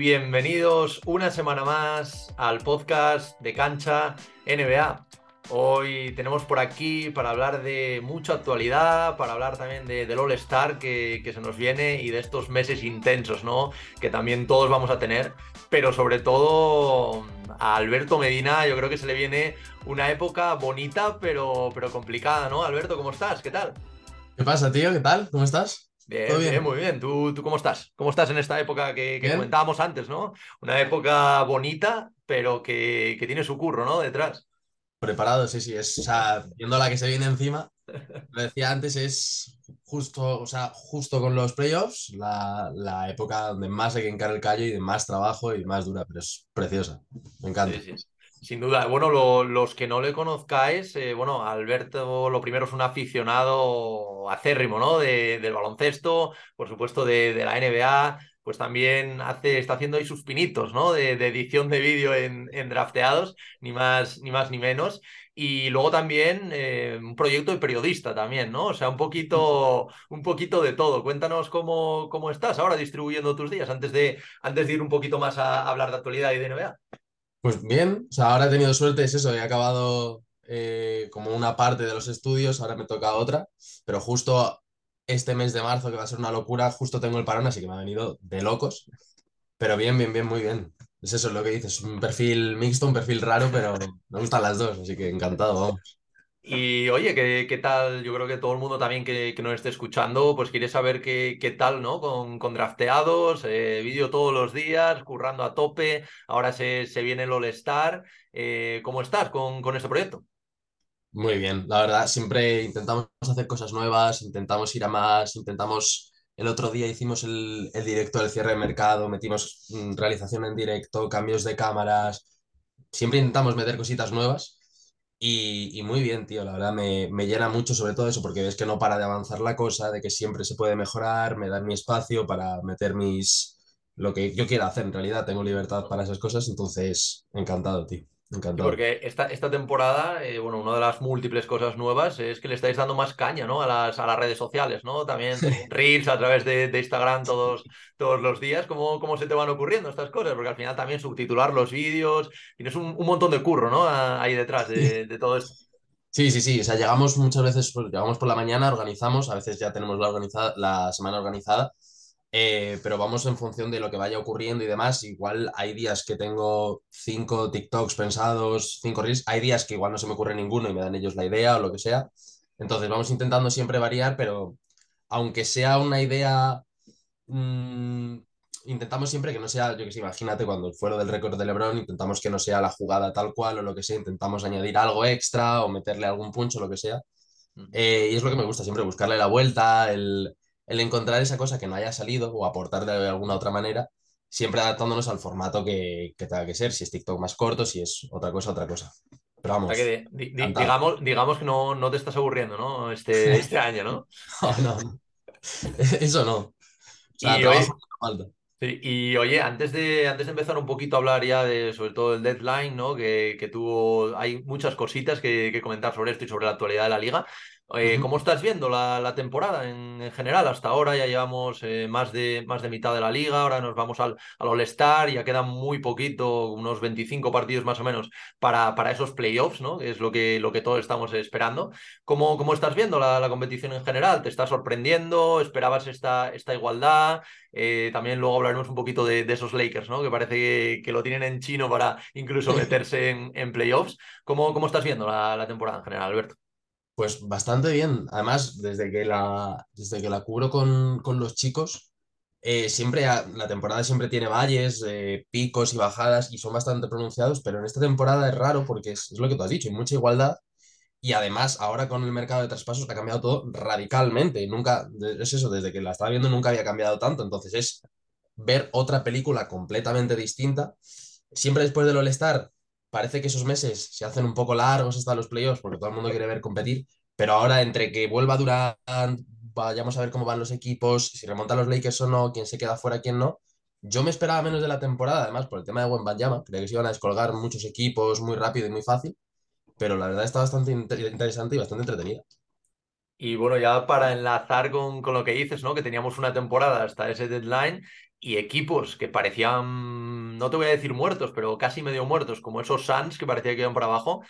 bienvenidos una semana más al podcast de Cancha NBA. Hoy tenemos por aquí para hablar de mucha actualidad, para hablar también de, del All Star que, que, se nos viene y de estos meses intensos, ¿no? Que también todos vamos a tener, pero sobre todo a Alberto Medina yo creo que se le viene una época bonita pero, pero complicada, ¿no? Alberto, ¿cómo estás? ¿Qué tal? ¿Qué pasa, tío? ¿Qué tal? ¿Cómo estás? Bien, bien? muy bien. ¿Tú, ¿Tú, cómo estás? ¿Cómo estás en esta época que, que comentábamos antes, ¿no? Una época bonita, pero que, que tiene su curro, ¿no? Detrás. Preparado, sí, sí. Es, o sea, viendo la que se viene encima, lo decía antes, es justo, o sea, justo con los playoffs, la, la época donde más hay que encarar el callo y de más trabajo y más dura, pero es preciosa. Me encanta. Sí, sí. Sin duda. Bueno, lo, los que no le conozcáis, eh, bueno, Alberto lo primero es un aficionado acérrimo, ¿no? De, del baloncesto, por supuesto de, de la NBA, pues también hace, está haciendo ahí sus pinitos, ¿no? De, edición de vídeo en, en, drafteados, ni más, ni más ni menos. Y luego también eh, un proyecto de periodista también, ¿no? O sea, un poquito, un poquito de todo. Cuéntanos cómo, cómo estás ahora distribuyendo tus días antes de, antes de ir un poquito más a hablar de actualidad y de NBA. Pues bien, o sea, ahora he tenido suerte, es eso, he acabado eh, como una parte de los estudios, ahora me toca otra, pero justo este mes de marzo, que va a ser una locura, justo tengo el parón, así que me ha venido de locos. Pero bien, bien, bien, muy bien. Es eso lo que dices, un perfil mixto, un perfil raro, pero me gustan las dos, así que encantado, vamos. Y oye, ¿qué, ¿qué, tal? Yo creo que todo el mundo también que, que nos esté escuchando, pues quiere saber qué, qué tal, ¿no? Con, con drafteados, eh, vídeo todos los días, currando a tope, ahora se, se viene el All-Star. Eh, ¿Cómo estás con, con este proyecto? Muy bien, la verdad, siempre intentamos hacer cosas nuevas, intentamos ir a más, intentamos, el otro día hicimos el, el directo del cierre de mercado, metimos mm, realización en directo, cambios de cámaras, siempre intentamos meter cositas nuevas y, y muy bien, tío, la verdad me, me, llena mucho sobre todo eso, porque ves que no para de avanzar la cosa, de que siempre se puede mejorar, me dan mi espacio para meter mis, lo que yo quiera hacer en realidad, tengo libertad para esas cosas, entonces encantado, tío. Encantado. Porque esta, esta temporada, eh, bueno, una de las múltiples cosas nuevas es que le estáis dando más caña, ¿no? A las, a las redes sociales, ¿no? También Reels a través de, de Instagram todos, todos los días. ¿Cómo, ¿Cómo se te van ocurriendo estas cosas? Porque al final también subtitular los vídeos, tienes un, un montón de curro, ¿no? Ahí detrás de, de todo esto. Sí, sí, sí. O sea, llegamos muchas veces, pues, llegamos por la mañana, organizamos, a veces ya tenemos la, organizada, la semana organizada eh, pero vamos en función de lo que vaya ocurriendo y demás. Igual hay días que tengo cinco TikToks pensados, cinco Reels, hay días que igual no se me ocurre ninguno y me dan ellos la idea o lo que sea. Entonces vamos intentando siempre variar, pero aunque sea una idea, mmm, intentamos siempre que no sea, yo que sé, imagínate cuando fuera del récord de LeBron, intentamos que no sea la jugada tal cual o lo que sea, intentamos añadir algo extra o meterle algún puncho, lo que sea. Eh, y es lo que me gusta siempre, buscarle la vuelta, el el encontrar esa cosa que no haya salido o aportar de alguna otra manera, siempre adaptándonos al formato que, que tenga que ser, si es TikTok más corto, si es otra cosa, otra cosa. Pero vamos. O sea que di, di, digamos, digamos que no, no, te estás aburriendo, ¿no? Este, este año, ¿no? no, no. Eso no. O sea, y, oye, sí, y oye, antes de, antes de empezar un poquito a hablar ya de sobre todo el deadline, ¿no? Que, que tuvo, hay muchas cositas que, que comentar sobre esto y sobre la actualidad de la liga. Eh, ¿Cómo estás viendo la, la temporada en, en, general? Hasta ahora ya llevamos eh, más, de, más de mitad de la liga, ahora nos vamos al, al All-Star, ya quedan muy poquito, unos 25 partidos más o menos para, para esos playoffs, ¿no? Que es lo que, lo que todos estamos esperando. ¿Cómo, cómo estás viendo la, la competición en general? ¿Te está sorprendiendo? ¿Esperabas esta, esta igualdad? Eh, también luego hablaremos un poquito de, de, esos Lakers, ¿no? Que parece que, que, lo tienen en chino para incluso meterse en, en playoffs. ¿Cómo, ¿Cómo estás viendo la, la temporada en general, Alberto? Pues bastante bien. Además, desde que la, desde que la cubro con, con los chicos, eh, siempre la temporada siempre tiene valles, eh, picos y bajadas y son bastante pronunciados, pero en esta temporada es raro porque es, lo que tú has dicho, hay mucha igualdad y además ahora con el mercado de traspasos ha cambiado todo radicalmente. Nunca, es eso, desde que la estaba viendo nunca había cambiado tanto, entonces es ver otra película completamente distinta. Siempre después del All-Star parece que esos meses se hacen un poco largos hasta los playoffs porque todo el mundo quiere ver competir, pero ahora entre que vuelva Durant, vayamos a ver cómo van los equipos, si remontan los Lakers o no, quién se queda fuera, quién no. Yo me esperaba menos de la temporada, además, por el tema de Wembanyama. Creía que se iban a descolgar muchos equipos muy rápido y muy fácil, pero la verdad está bastante interesante y bastante entretenida. Y bueno, ya para enlazar con, con, lo que dices, ¿no? Que teníamos una temporada hasta ese deadline y equipos que parecían, no te voy a decir muertos, pero casi medio muertos, como esos Suns que parecía que iban para abajo,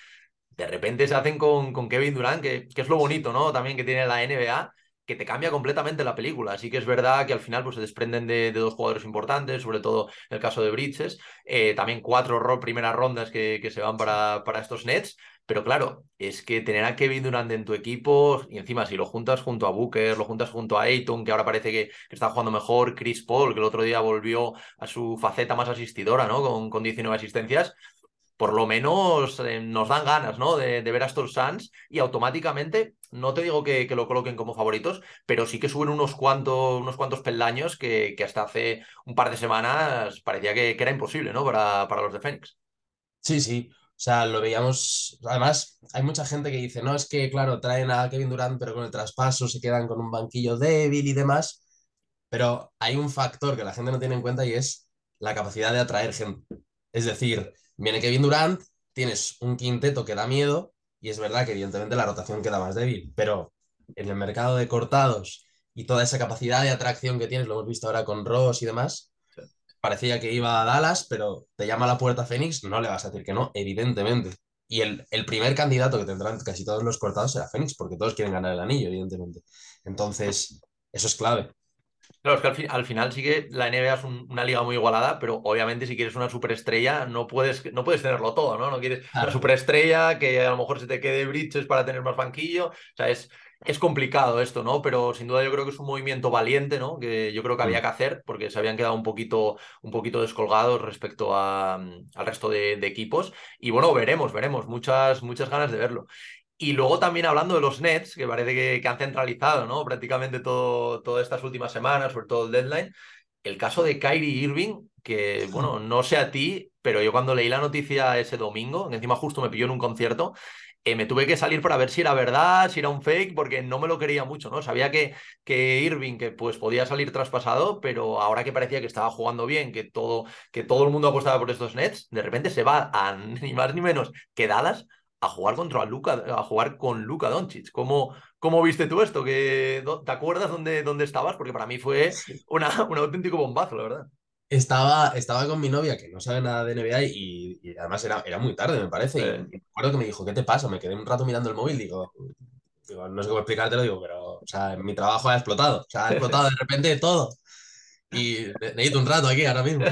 de repente se hacen con, con Kevin Durant, que, que, es lo bonito, ¿no? También que tiene la NBA, que te cambia completamente la película. Así que es verdad que al final pues, se desprenden de, dos jugadores importantes, sobre todo en el caso de Bridges, eh, también cuatro primeras rondas que, que se van para, para estos Nets, pero claro, es que tener a Kevin Durant en tu equipo, y encima si lo juntas junto a Booker, lo juntas junto a Ayton, que ahora parece que, está jugando mejor, Chris Paul, que el otro día volvió a su faceta más asistidora, ¿no? Con, con 19 asistencias, por lo menos eh, nos dan ganas, ¿no? De, ver a estos Suns y automáticamente, no te digo que, lo coloquen como favoritos, pero sí que suben unos cuantos, unos cuantos peldaños que, hasta hace un par de semanas parecía que, era imposible, ¿no? Para, para los de Phoenix. Sí, sí. O sea, lo veíamos. Además, hay mucha gente que dice, no, es que, claro, traen a Kevin Durant, pero con el traspaso se quedan con un banquillo débil y demás. Pero hay un factor que la gente no tiene en cuenta y es la capacidad de atraer gente. Es decir, viene Kevin Durant, tienes un quinteto que da miedo, y es verdad que evidentemente la rotación queda más débil, pero en el mercado de cortados y toda esa capacidad de atracción que tienes, lo hemos visto ahora con Ross y demás, parecía que iba a Dallas, pero te llama a la puerta Fénix, no le vas a decir que no, evidentemente. Y el, el, primer candidato que tendrán casi todos los cortados será Fénix, porque todos quieren ganar el anillo, evidentemente. Entonces, eso es clave. Claro, es que al, final sí que la NBA es una liga muy igualada, pero obviamente si quieres una superestrella no puedes, no puedes tenerlo todo, ¿no? No quieres una superestrella que a lo mejor se te quede bridges para tener más banquillo. O sea, es, es complicado esto, ¿no? Pero sin duda yo creo que es un movimiento valiente, ¿no? Que yo creo que había mm. que hacer porque se habían quedado un poquito, un poquito descolgados respecto a, al resto de, equipos. Y bueno, veremos, veremos. Muchas, muchas ganas de verlo. Y luego también hablando de los Nets, que parece que, han centralizado, ¿no? Prácticamente todo, todas estas últimas semanas, sobre todo el deadline. El caso de Kyrie Irving, que, bueno, no sé a ti, pero yo cuando leí la noticia ese domingo, encima justo me pilló en un concierto, eh, me tuve que salir para ver si era verdad, si era un fake, porque no me lo quería mucho, ¿no? Sabía que, que Irving que pues podía salir traspasado, pero ahora que parecía que estaba jugando bien, que todo, que todo el mundo apostaba por estos Nets, de repente se va a ni más ni menos que Dallas a jugar contra Luca, a jugar con Luca Doncic. ¿Cómo, ¿Cómo viste tú esto? ¿Te acuerdas dónde, dónde estabas? Porque para mí fue una, un auténtico bombazo, la verdad. Estaba, estaba con mi novia que no sabe nada de NBA y, además era, era muy tarde, me parece. Y, me acuerdo que me dijo, ¿qué te pasa? Me quedé un rato mirando el móvil, digo, digo no sé cómo explicártelo, digo, pero o sea, mi trabajo ha explotado. O sea, ha explotado de repente todo. Y necesito un rato aquí ahora mismo.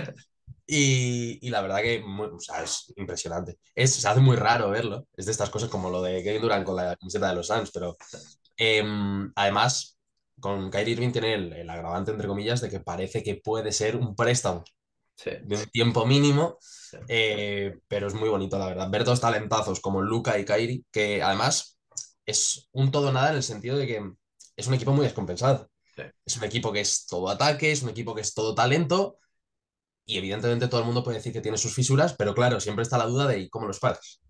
Y, y la verdad que o sea, es impresionante. Es, se hace muy raro verlo. Es de estas cosas como lo de Kevin Durant con la camiseta de los Suns, pero em, además con Kyrie Irving tiene el, agravante, entre comillas, de que parece que puede ser un préstamo de un tiempo mínimo, eh, pero es muy bonito, la verdad. Ver dos talentazos como Luca y Kyrie, que además es un todo nada en el sentido de que es un equipo muy descompensado. Es un equipo que es todo ataque, es un equipo que es todo talento, y evidentemente todo el mundo puede decir que tiene sus fisuras, pero claro, siempre está la duda de cómo los paras.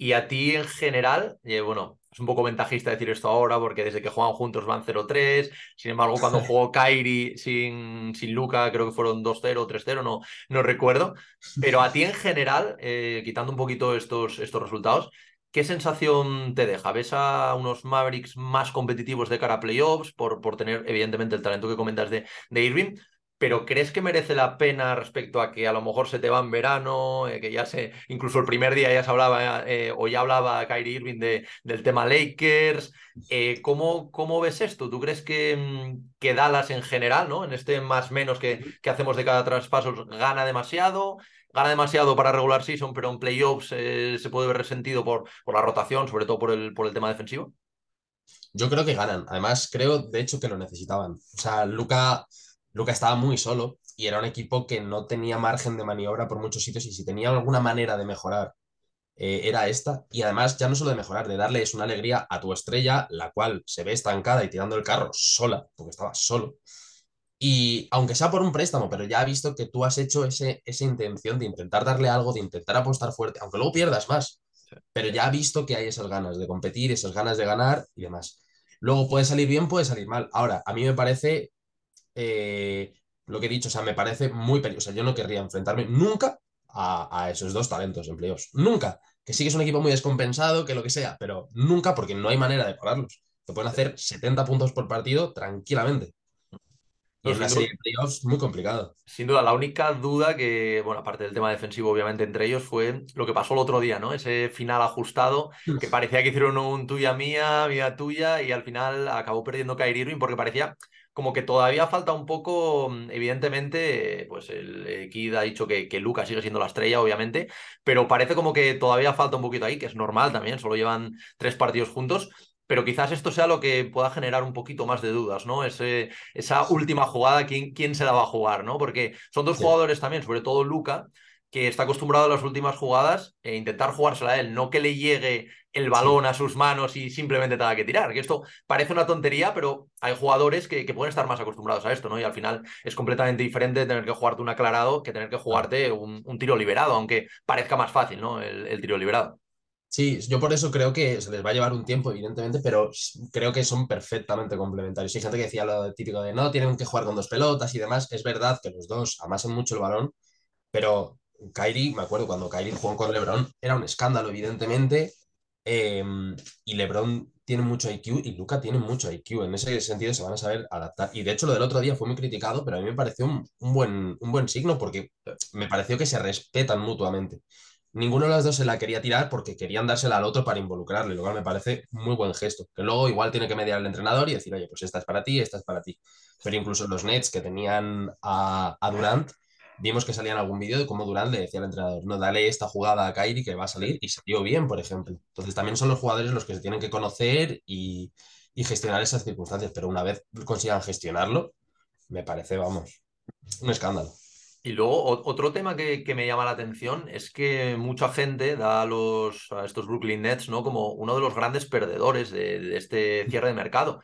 Y a ti en general, eh, bueno, es un poco ventajista decir esto ahora porque desde que juegan juntos van 0-3. Sin embargo, cuando jugó Kairi sin, sin Luca, creo que fueron 2-0, 3-0, no, no recuerdo. Pero a ti en general, eh, quitando un poquito estos, estos resultados, ¿qué sensación te deja? ¿Ves a unos Mavericks más competitivos de cara a playoffs por, por tener, evidentemente, el talento que comentas de, de Irving? Pero ¿crees que merece la pena respecto a que a lo mejor se te va en verano, eh, que ya se, incluso el primer día ya se hablaba eh, o ya hablaba Kyrie Irving de, del tema Lakers? Eh, ¿cómo, ¿cómo, ves esto? ¿Tú crees que, mm, que Dallas en general, ¿no? en este más menos que, que hacemos de cada traspaso, gana demasiado? Gana demasiado para regular season, pero en playoffs se puede ver resentido por, por la rotación, sobre todo por el, por el tema defensivo. Yo creo que ganan. Además, creo, de hecho, que lo necesitaban. O sea, Luca Luca estaba muy solo y era un equipo que no tenía margen de maniobra por muchos sitios y si tenía alguna manera de mejorar eh, era esta. Y además ya no solo de mejorar, de darles una alegría a tu estrella, la cual se ve estancada y tirando el carro sola, porque estaba solo. Y aunque sea por un préstamo, pero ya ha visto que tú has hecho ese, esa intención de intentar darle algo, de intentar apostar fuerte, aunque luego pierdas más. Pero ya ha visto que hay esas ganas de competir, esas ganas de ganar y demás. Luego puede salir bien, puede salir mal. Ahora, a mí me parece eh, lo que he dicho, o sea, me parece muy peligroso. O sea, yo no querría enfrentarme nunca a, esos dos talentos empleos. Nunca. Que sí que es un equipo muy descompensado, que lo que sea, pero nunca porque no hay manera de pararlos. Te pueden hacer 70 puntos por partido tranquilamente. Y una serie de playoffs muy complicado. Sin duda, la única duda que, bueno, aparte del tema defensivo, obviamente, entre ellos, fue lo que pasó el otro día, ¿no? Ese final ajustado, que parecía que hicieron un tuya mía, mía tuya, y al final acabó perdiendo Kyrie Irving porque parecía como que todavía falta un poco, mm, evidentemente, pues el Kid ha dicho que, que Lucas sigue siendo la estrella, obviamente, pero parece como que todavía falta un poquito ahí, que es normal también, solo llevan tres partidos juntos, pero quizás esto sea lo que pueda generar un poquito más de dudas, ¿no? Ese, esa última jugada, ¿quién, ¿quién se la va a jugar, ¿no? Porque son dos jugadores también, sobre todo Luca, que está acostumbrado a las últimas jugadas e intentar jugársela a él, no que le llegue el balón a sus manos y simplemente tenga que tirar. Que esto parece una tontería, pero hay jugadores que, que, pueden estar más acostumbrados a esto, ¿no? Y al final es completamente diferente tener que jugarte un aclarado que tener que jugarte un, un tiro liberado, aunque parezca más fácil, ¿no? el tiro liberado. Sí, yo por eso creo que se les va a llevar un tiempo, evidentemente, pero creo que son perfectamente complementarios. Hay gente que decía lo típico de no, tienen que jugar con dos pelotas y demás. Es verdad que los dos amasen mucho el balón, pero Kyrie, me acuerdo cuando Kyrie jugó con LeBron, era un escándalo, evidentemente. Em, y LeBron tiene mucho IQ y Luca tiene mucho IQ. En ese sentido se van a saber adaptar. Y de hecho, lo del otro día fue muy criticado, pero a mí me pareció un, un buen, un buen signo porque me pareció que se respetan mutuamente ninguno de los dos se la quería tirar porque querían dársela al otro para involucrarle, lo cual me parece muy buen gesto. Que luego igual tiene que mediar el entrenador y decir, oye, pues esta es para ti, esta es para ti. Pero incluso los Nets que tenían a, Durant, vimos que salía en algún vídeo de cómo Durant le decía al entrenador, no, dale esta jugada a Kyrie que va a salir y salió bien, por ejemplo. Entonces también son los jugadores los que se tienen que conocer y, y gestionar esas circunstancias, pero una vez consigan gestionarlo, me parece, vamos, un escándalo. Y luego otro tema que, me llama la atención es que mucha gente da a, los, a estos Brooklyn Nets ¿no? como uno de los grandes perdedores de, de, este cierre de mercado.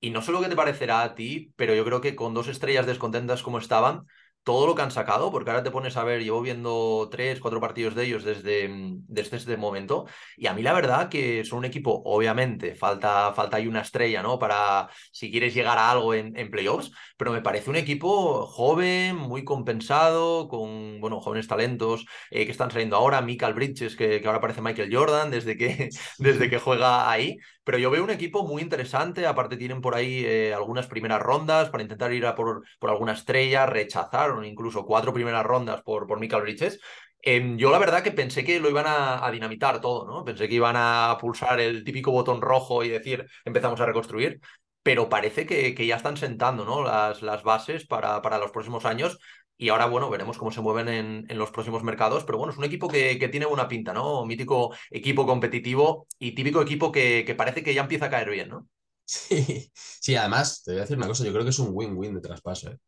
Y no sé lo que te parecerá a ti, pero yo creo que con dos estrellas descontentas como estaban, todo lo que han sacado, porque ahora te pones a ver, llevo viendo tres, cuatro partidos de ellos desde, mm, desde este momento, y a mí la verdad que son un equipo, obviamente, falta, falta ahí una estrella, ¿no? Para si quieres llegar a algo en, en playoffs, pero me parece un equipo joven, muy compensado, con, bueno, jóvenes talentos eh, que están saliendo ahora, Michael Bridges, que, que, ahora parece Michael Jordan desde que, desde que juega ahí, pero yo veo un equipo muy interesante, aparte tienen por ahí eh, algunas primeras rondas para intentar ir a por, por alguna estrella, rechazaron incluso cuatro primeras rondas por, por Michael Bridges. Em, yo la verdad que pensé que lo iban a, dinamitar todo, ¿no? Pensé que iban a pulsar el típico botón rojo y decir empezamos a reconstruir, pero parece que, que ya están sentando ¿no? las, las bases para, para los próximos años y ahora, bueno, veremos cómo se mueven en, en, los próximos mercados. Pero bueno, es un equipo que, que, tiene buena pinta, ¿no? Mítico equipo competitivo y típico equipo que, que, parece que ya empieza a caer bien, ¿no? Sí, sí, además, te voy a decir una cosa, yo creo que es un win-win de traspaso. ¿eh?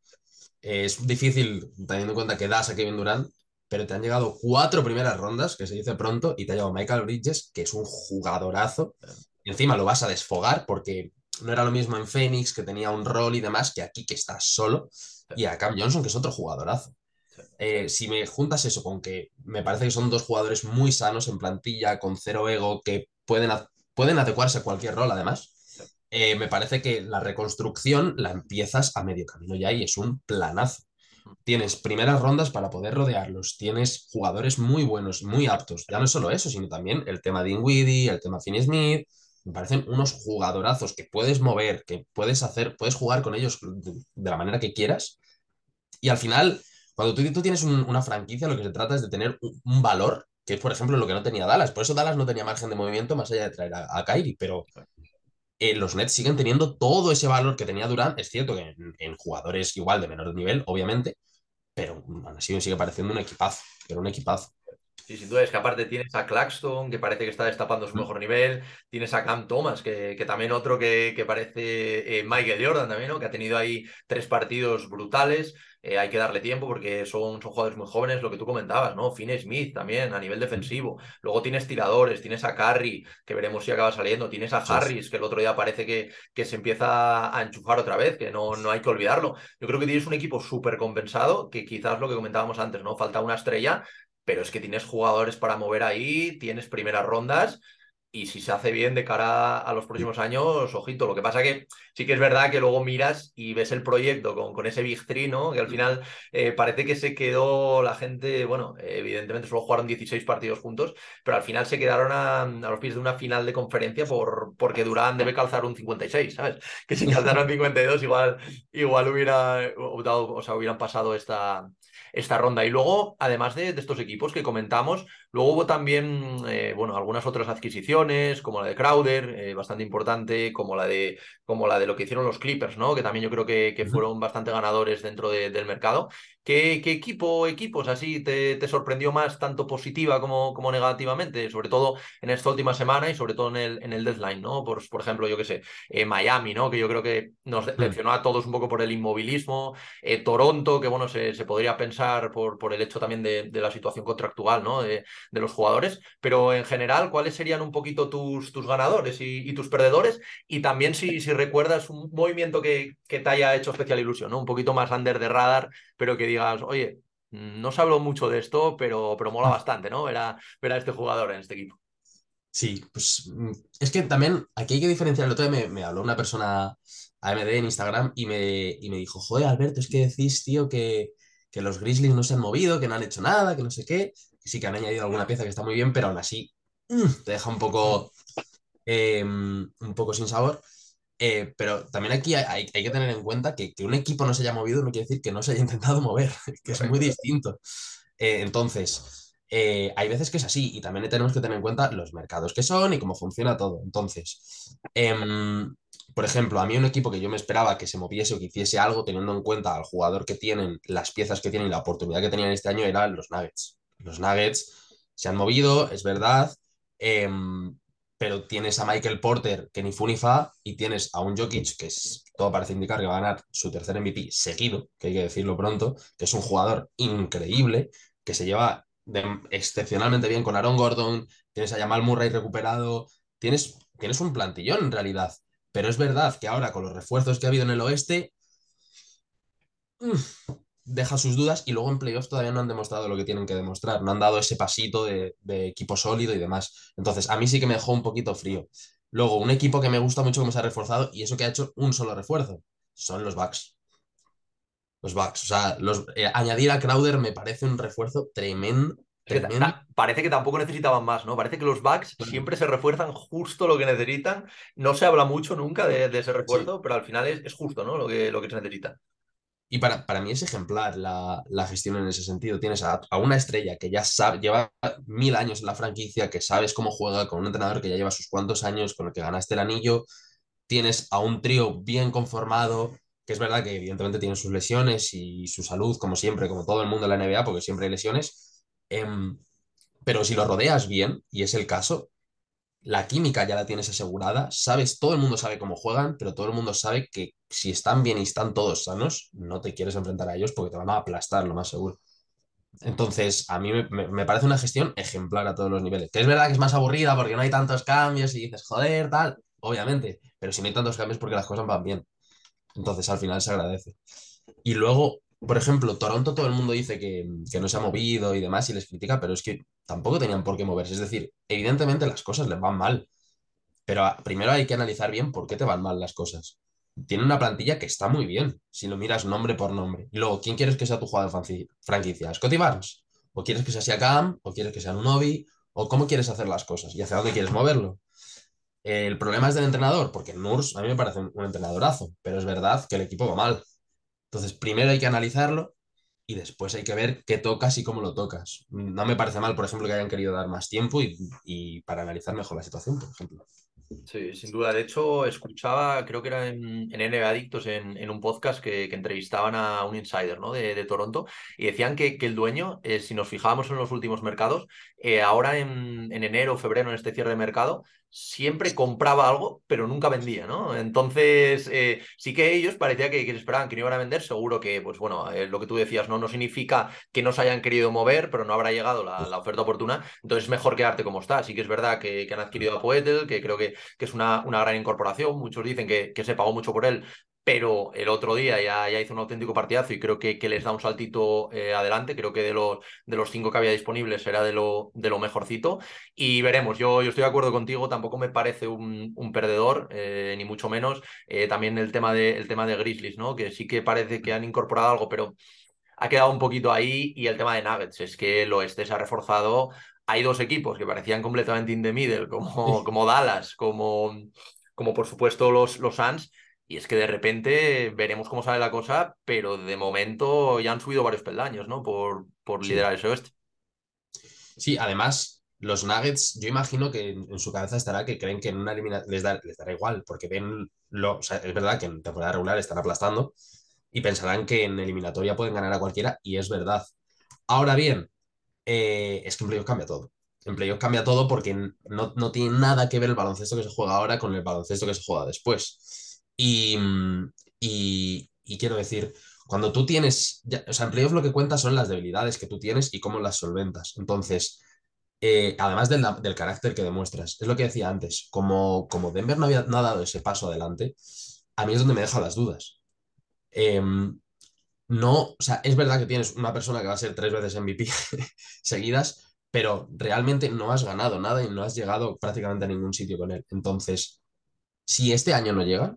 Es difícil, teniendo en cuenta que das a Kevin Durant, pero te han llegado cuatro primeras rondas, que se dice pronto, y te ha llegado Michael Bridges, que es un jugadorazo. Encima lo vas a desfogar porque no era lo mismo en Phoenix, que tenía un rol y demás, que aquí que estás solo y a Cam Johnson, que es otro jugadorazo. Eh, si me juntas eso con que me parece que son dos jugadores muy sanos en plantilla, con cero ego, que pueden, pueden adecuarse a cualquier rol además, eh, me parece que la reconstrucción la empiezas a medio camino ya y es un planazo. Tienes primeras rondas para poder rodearlos, tienes jugadores muy buenos, muy aptos. Ya no solo eso, sino también el tema de Dinwiddie, el tema Finney Smith, me parecen unos jugadorazos que puedes mover, que puedes hacer, puedes jugar con ellos de la manera que quieras y al final, cuando tú, tú tienes una franquicia, lo que se trata es de tener un, valor, que es, por ejemplo, lo que no tenía Dallas. Por eso Dallas no tenía margen de movimiento más allá de traer a, Kyrie, pero eh, los Nets siguen teniendo todo ese valor que tenía Durant. Es cierto que en, jugadores igual de menor nivel, obviamente, pero aún así sigue pareciendo un equipazo, pero un equipazo. Sí, sin duda, es que aparte tienes a Claxton, que parece que está destapando su mejor nivel, tienes a Cam Thomas, que, que también otro que, que parece eh, Michael Jordan también, ¿no? que ha tenido ahí tres partidos brutales. Eh, hay que darle tiempo porque son, son jugadores muy jóvenes, lo que tú comentabas, ¿no? Finn Smith también a nivel defensivo. Luego tienes tiradores, tienes a Curry, que veremos si acaba saliendo, tienes a Harris, que el otro día parece que, que se empieza a enchufar otra vez, que no, no hay que olvidarlo. Yo creo que tienes un equipo súper compensado, que quizás lo que comentábamos antes, ¿no? Falta una estrella, pero es que tienes jugadores para mover ahí, tienes primeras rondas y si se hace bien de cara a los próximos años, ojito. Lo que pasa que sí que es verdad que luego miras y ves el proyecto con, con ese Big Three, ¿no? Que al final eh, parece que se quedó la gente, bueno, evidentemente solo jugaron 16 partidos juntos, pero al final se quedaron a, los pies de una final de conferencia por, porque Durán debe calzar un 56, ¿sabes? Que si calzaron 52 igual, igual hubiera, o sea, hubieran pasado esta, esta ronda. Y luego, además de, de estos equipos que comentamos, luego hubo también, eh, bueno, algunas otras adquisiciones, como la de Crowder, eh, bastante importante, como la de como la de lo que hicieron los Clippers, ¿no? Que también yo creo que, que fueron bastante ganadores dentro del mercado. ¿Qué, qué equipo, equipos así te, te, sorprendió más, tanto positiva como, como negativamente? Sobre todo en esta última semana y sobre todo en el, en el deadline, ¿no? Por, por ejemplo, yo qué sé, eh, Miami, ¿no? Que yo creo que nos decepcionó a todos un poco por el inmovilismo. Toronto, que bueno, se, se podría pensar por, por el hecho también de, de la situación contractual, ¿no? De, de, los jugadores. Pero en general, ¿cuáles serían un poquito tus, tus ganadores y, y tus perdedores? Y también si, si recuerdas un movimiento que, que, te haya hecho especial ilusión, ¿no? Un poquito más under de radar, pero que digas, oye, no se habló mucho de esto, pero, pero mola ah. bastante, ¿no? Ver a, ver a este jugador en este equipo. Sí, pues mm, es que también aquí hay que diferenciar. El otro día me, me habló una persona AMD en Instagram y me, y me dijo, joder, Alberto, es que decís, tío, que, que los Grizzlies no se han movido, que no han hecho nada, que no sé qué. Sí que han añadido alguna pieza que está muy bien, pero aún así mm, te deja un poco, eh, un poco sin sabor. Eh, pero también aquí hay, hay, que tener en cuenta que, que, un equipo no se haya movido no quiere decir que no se haya intentado mover, que es muy distinto. Eh, entonces, eh, hay veces que es así y también tenemos que tener en cuenta los mercados que son y cómo funciona todo. Entonces, em, por ejemplo, a mí un equipo que yo me esperaba que se moviese o que hiciese algo teniendo en cuenta al jugador que tienen, las piezas que tienen y la oportunidad que tenían este año eran los Nuggets. Los Nuggets se han movido, es verdad. Pero tienes a Michael Porter que ni fu ni fa y tienes a un Jokic que es, todo parece indicar que va a ganar su tercer MVP seguido, que hay que decirlo pronto, que es un jugador increíble, que se lleva excepcionalmente bien con Aaron Gordon, tienes a Jamal Murray recuperado, tienes, tienes un plantillón en realidad, pero es verdad que ahora con los refuerzos que ha habido en el oeste, deja sus dudas y luego en playoffs todavía no han demostrado lo que tienen que demostrar, no han dado ese pasito de, de, equipo sólido y demás. Entonces, a mí sí que me dejó un poquito frío. Luego, un equipo que me gusta mucho cómo se ha reforzado y eso que ha hecho un solo refuerzo, son los Bucks. Los Bucks, o sea, los, eh, añadir a Crowder me parece un refuerzo tremendo. tremendo. Parece que tampoco necesitaban más, ¿no? Parece que los Bucks siempre se refuerzan justo lo que necesitan. No se habla mucho nunca de, de ese refuerzo, sí. pero al final es, es, justo, ¿no? Lo que, lo que se necesita. Y para, para, mí es ejemplar la, la, gestión en ese sentido. Tienes a, a, una estrella que ya sabe, lleva mil años en la franquicia, que sabes cómo juega, con un entrenador que ya lleva sus cuantos años, con el que ganaste el anillo. Tienes a un trío bien conformado, que es verdad que evidentemente tiene sus lesiones y su salud, como siempre, como todo el mundo en la NBA, porque siempre hay lesiones. Eh, pero si lo rodeas bien, y es el caso, la química ya la tienes asegurada, sabes, todo el mundo sabe cómo juegan, pero todo el mundo sabe que si están bien y están todos sanos, no te quieres enfrentar a ellos porque te van a aplastar, lo más seguro. Entonces, a mí me, me, parece una gestión ejemplar a todos los niveles. Que es verdad que es más aburrida porque no hay tantos cambios y dices, joder, tal, obviamente, pero si no hay tantos cambios porque las cosas van bien. Entonces, al final se agradece. Y luego, por ejemplo, Toronto todo el mundo dice que, que, no se ha movido y demás y les critica, pero es que tampoco tenían por qué moverse. Es decir, evidentemente las cosas les van mal, pero primero hay que analizar bien por qué te van mal las cosas. Tiene una plantilla que está muy bien, si lo miras nombre por nombre. Y luego, ¿quién quieres que sea tu jugador franquicia? ¿Scotty Barnes? ¿O quieres que sea Siakam? ¿O quieres que sea un Novi? ¿O cómo quieres hacer las cosas? ¿Y hacia dónde quieres moverlo? El problema es del entrenador, porque Nurs a mí me parece un entrenadorazo, pero es verdad que el equipo va mal. Entonces, primero hay que analizarlo y después hay que ver qué tocas y cómo lo tocas. No me parece mal, por ejemplo, que hayan querido dar más tiempo y, para analizar mejor la situación, por ejemplo. Sí, sin duda. De hecho, escuchaba, creo que era en, en NBA Adictos, en, un podcast que, entrevistaban a un insider ¿no? de, Toronto y decían que, el dueño, eh, si nos fijábamos en los últimos mercados, eh, ahora en, en enero febrero, en este cierre de mercado, siempre compraba algo, pero nunca vendía, ¿no? Entonces, eh, sí que ellos parecía que, esperaban que no iban a vender, seguro que, pues bueno, eh, lo que tú decías, ¿no? No significa que no se hayan querido mover, pero no habrá llegado la, oferta oportuna, entonces es mejor quedarte como está. Sí que es verdad que, han adquirido a Poetel, que creo que, que es una, una, gran incorporación, muchos dicen que se pagó mucho por él, pero el otro día ya, ya hizo un auténtico partidazo y creo que, que les da un saltito eh, adelante. Creo que de los, de los cinco que había disponibles era de lo, de lo mejorcito. Y veremos, yo, yo estoy de acuerdo contigo, tampoco me parece un, un perdedor, eh, ni mucho menos. Eh, también el tema, de, el tema de Grizzlies, ¿no? que sí que parece que han incorporado algo, pero ha quedado un poquito ahí. Y el tema de Nuggets, es que el oeste se ha reforzado. Hay dos equipos que parecían completamente in the middle, como, como Dallas, como, como por supuesto los, los Suns y es que de repente veremos cómo sale la cosa, pero de momento ya han subido varios peldaños, ¿no? Por, por liderar ese oeste. Sí, además, los Nuggets, yo imagino que en, su cabeza estará que creen que en una eliminación les, les, dará igual, porque ven lo. O sea, es verdad que en temporada regular están aplastando y pensarán que en eliminatoria pueden ganar a cualquiera, y es verdad. Ahora bien, eh, es que en playoff cambia todo. En playoff cambia todo porque no, no tiene nada que ver el baloncesto que se juega ahora con el baloncesto que se juega después. Y, y, quiero decir, cuando tú tienes, o sea, en playoff lo que cuenta son las debilidades que tú tienes y cómo las solventas. Entonces, eh, además del, del, carácter que demuestras, es lo que decía antes, como, como Denver no había no dado ese paso adelante, a mí es donde me deja las dudas. Em, no, o sea, es verdad que tienes una persona que va a ser tres veces MVP seguidas, pero realmente no has ganado nada y no has llegado prácticamente a ningún sitio con él. Entonces, si este año no llega,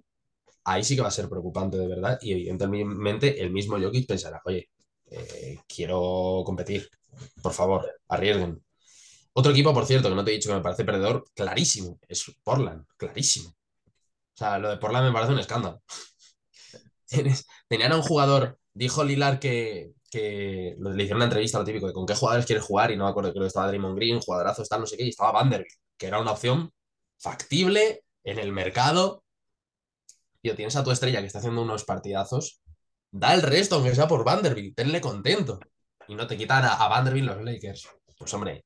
ahí sí que va a ser preocupante de verdad y evidentemente el mismo Jokic pensará, oye, eh, quiero competir, por favor, arriesguen. Otro equipo, por cierto, que no te he dicho que me parece perdedor, clarísimo, es Portland, clarísimo. O sea, lo de Portland me parece un escándalo. Tenían a un jugador, dijo Lilar que, que le hicieron una entrevista, lo típico, de con qué jugadores quieres jugar, y no me acuerdo, creo que estaba Draymond Green, jugadorazo, está no sé qué, y estaba Vanderbilt, que era una opción factible en el mercado, tienes a tu estrella que está haciendo unos partidazos, da el resto, aunque sea por Vanderbilt, tenle contento. Y no te quitan a, Vanderbilt los Lakers. Pues hombre,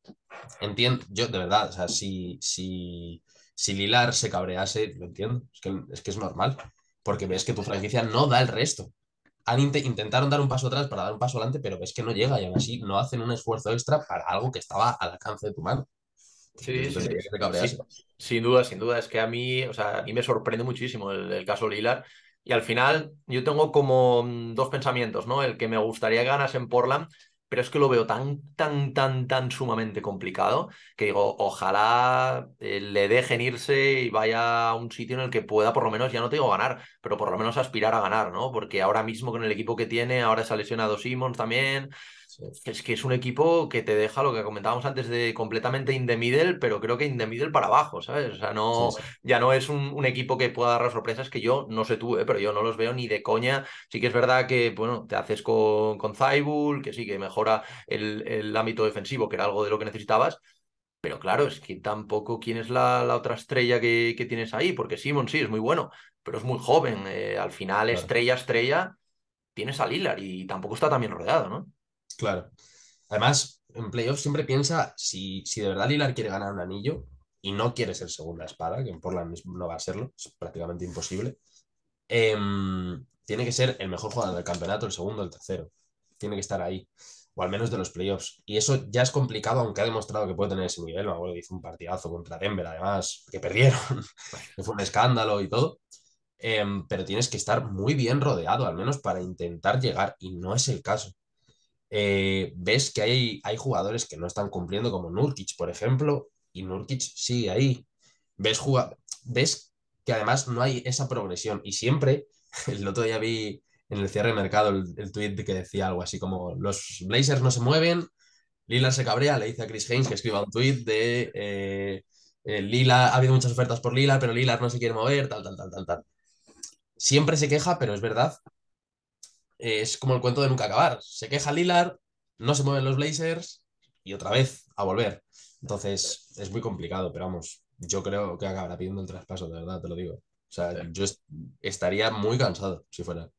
entiendo, yo de verdad, o sea, si, si, si Lilar se cabrease, lo entiendo, es que, es que es normal, porque ves que tu franquicia no da el resto. Han intentaron dar un paso atrás para dar un paso adelante, pero ves que no llega y aún así no hacen un esfuerzo extra para algo que estaba al alcance de tu mano. Sí, sí, sí. Sin duda, sin duda. Es que a mí, o sea, a mí me sorprende muchísimo el, caso Lilar. Y al final yo tengo como mm, dos pensamientos, ¿no? El que me gustaría ganas en Portland, pero es que lo veo tan, tan, tan, tan sumamente complicado que digo, ojalá eh, le dejen irse y vaya a un sitio en el que pueda por lo menos, ya no te digo ganar, pero por lo menos aspirar a ganar, ¿no? Porque ahora mismo con el equipo que tiene, ahora se ha lesionado Simmons también, es que es un equipo que te deja lo que comentábamos antes de completamente in the middle, pero creo que in the middle para abajo, ¿sabes? O sea, no, ya no es un, equipo que pueda dar sorpresas que yo no sé tú, ¿eh? pero yo no los veo ni de coña. Sí que es verdad que, bueno, te haces con, con Zaibul, que sí, que mejora el, el ámbito defensivo, que era algo de lo que necesitabas. Pero claro, es que tampoco quién es la, la otra estrella que, que, tienes ahí, porque Simon sí es muy bueno, pero es muy joven. Eh, al final, estrella, estrella, tienes a Lillard y tampoco está tan bien rodeado, ¿no? Claro. Además, en playoffs siempre piensa si, si de verdad Lilar quiere ganar un anillo y no quiere ser segunda espada, que en Portland no va a serlo, es prácticamente imposible, em, tiene que ser el mejor jugador del campeonato, el segundo, el tercero. Tiene que estar ahí, o al menos de los playoffs. Y eso ya es complicado, aunque ha demostrado que puede tener ese nivel. Me acuerdo que hizo un partidazo contra Denver, además, que perdieron, que fue un escándalo y todo. Em, pero tienes que estar muy bien rodeado, al menos para intentar llegar, y no es el caso. Eh, ves que hay, hay jugadores que no están cumpliendo, como Nurkic, por ejemplo, y Nurkic sigue ahí. Ves, ves que además no hay esa progresión y siempre, el otro día vi en el cierre de mercado el, el tweet que decía algo así como los Blazers no se mueven, Lila se cabrea, le dice a Chris Haynes que escriba un tweet de eh, eh, Lila, ha habido muchas ofertas por Lila, pero Lila no se quiere mover, tal, tal, tal, tal, tal. Siempre se queja, pero es verdad es como el cuento de nunca acabar. Se queja Lillard, no se mueven los Blazers y otra vez a volver. Entonces es muy complicado, pero vamos, yo creo que acabará pidiendo el traspaso, de verdad, te lo digo. O sea, yo estaría muy cansado si fuera.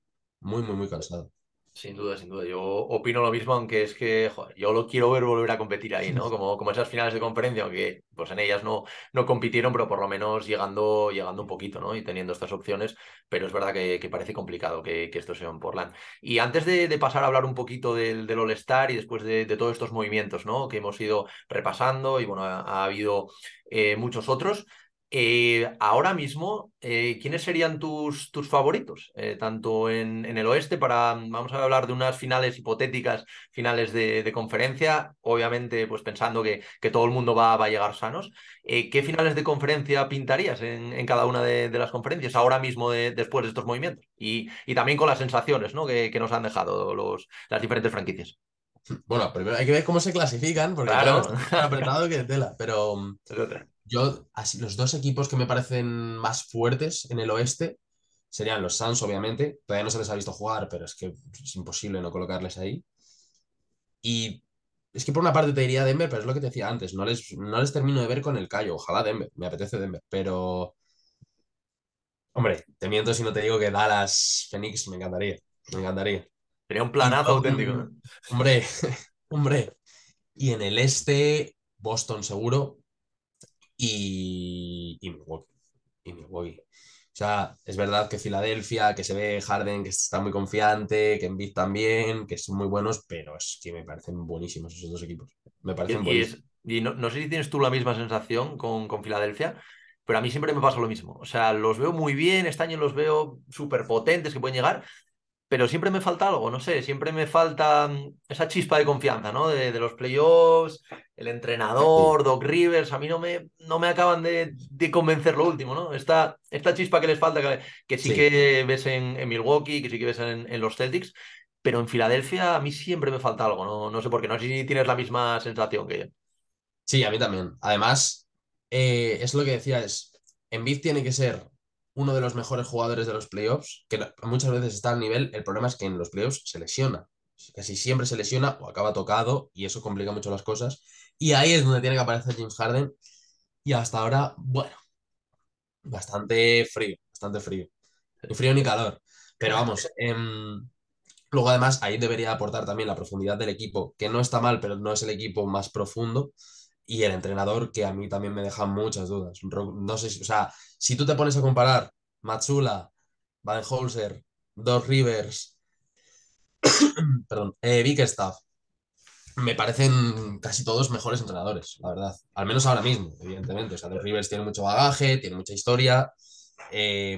Muy, muy, muy cansado. Sin duda, sin duda. Yo opino lo mismo, aunque es que yo lo quiero ver volver a competir ahí, ¿no? Como, como esas finales de conferencia, aunque pues en ellas no, no compitieron, pero por lo menos llegando, llegando un poquito, ¿no? Y teniendo estas opciones, pero es verdad que, parece complicado que, esto sea en Portland. Y antes de, pasar a hablar un poquito del, del All-Star y después de, todos estos movimientos, ¿no? Que hemos ido repasando y bueno, ha, habido eh, muchos otros. Eh, ahora mismo, eh, ¿quiénes serían tus, tus favoritos? Eh, tanto en, en, el oeste, para, vamos a hablar de unas finales hipotéticas, finales de, de conferencia, obviamente pues pensando que, que, todo el mundo va, va a llegar sanos. ¿Qué finales de conferencia pintarías en, en cada una de, de, las conferencias ahora mismo de, después de estos movimientos? Y, y, también con las sensaciones ¿no? que, que nos han dejado los, las diferentes franquicias. Bueno, primero hay que ver cómo se clasifican, porque claro, claro apretado que tela, pero... Yo, así, los dos equipos que me parecen más fuertes en el oeste serían los Suns, obviamente. Todavía no se les ha visto jugar, pero es que es imposible no colocarles ahí. Y es que por una parte te diría Denver, pero es lo que te decía antes. No les, no les termino de ver con el callo. Ojalá Denver, me apetece Denver, pero. Hombre, te miento si no te digo que Dallas, Phoenix, me encantaría. Me encantaría. Sería un planazo auténtico. Hombre, hombre. Y en el este, Boston seguro y, y Milwaukee. Y Milwaukee. O sea, es verdad que Filadelfia, que se ve Harden, que está muy confiante, que Embiid también, que son muy buenos, pero es que me parecen buenísimos esos dos equipos. Me parecen y, buenísimos. Y, no, no, sé si tienes tú la misma sensación con, con Filadelfia, pero a mí siempre me pasa lo mismo. O sea, los veo muy bien, este año los veo súper potentes que pueden llegar, pero siempre me falta algo, no sé, siempre me falta mm, esa chispa de confianza, ¿no? De, de los playoffs, el entrenador, Doc Rivers, a mí no me, no me acaban de, de convencer lo último, ¿no? Esta, esta chispa que les falta, que, que sí, sí, que ves en, en, Milwaukee, que sí que ves en, en, los Celtics, pero en Filadelfia a mí siempre me falta algo, no, no sé por qué, no sé si tienes la misma sensación que yo. Sí, a mí también. Además, eh, es lo que decía, es, Embiid tiene que ser uno de los mejores jugadores de los playoffs, que muchas veces está al nivel, el problema es que en los playoffs se lesiona. Casi siempre se lesiona o acaba tocado y eso complica mucho las cosas. Y ahí es donde tiene que aparecer James Harden. Y hasta ahora, bueno, bastante frío, bastante frío. Ni frío ni calor. Pero vamos, eh, luego además ahí debería aportar también la profundidad del equipo, que no está mal, pero no es el equipo más profundo y el entrenador que a mí también me deja muchas dudas. No sé, si, o sea, si tú te pones a comparar Matsula, Van Holzer, Doc Rivers, perdón, eh, Bickerstaff, me parecen casi todos mejores entrenadores, la verdad. Al menos ahora mismo, evidentemente. O sea, Doc Rivers tiene mucho bagaje, tiene mucha historia, eh,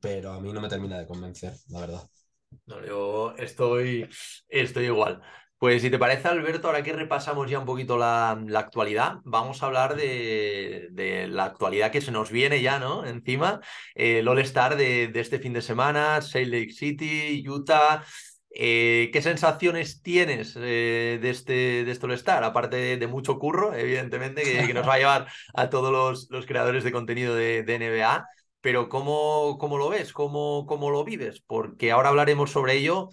pero a mí no me termina de convencer, la verdad. No, yo estoy, estoy igual. Pues si te parece, Alberto, ahora que repasamos ya un poquito la, actualidad, vamos a hablar de, la actualidad que se nos viene ya, ¿no? Encima, el All-Star de, este fin de semana, Salt Lake City, Utah. Eh, ¿Qué sensaciones tienes eh, de este, de este All-Star? Aparte de, mucho curro, evidentemente, que, que, nos va a llevar a todos los, los creadores de contenido de, de NBA. Pero ¿cómo, cómo lo ves? ¿Cómo, ¿Cómo lo vives? Porque ahora hablaremos sobre ello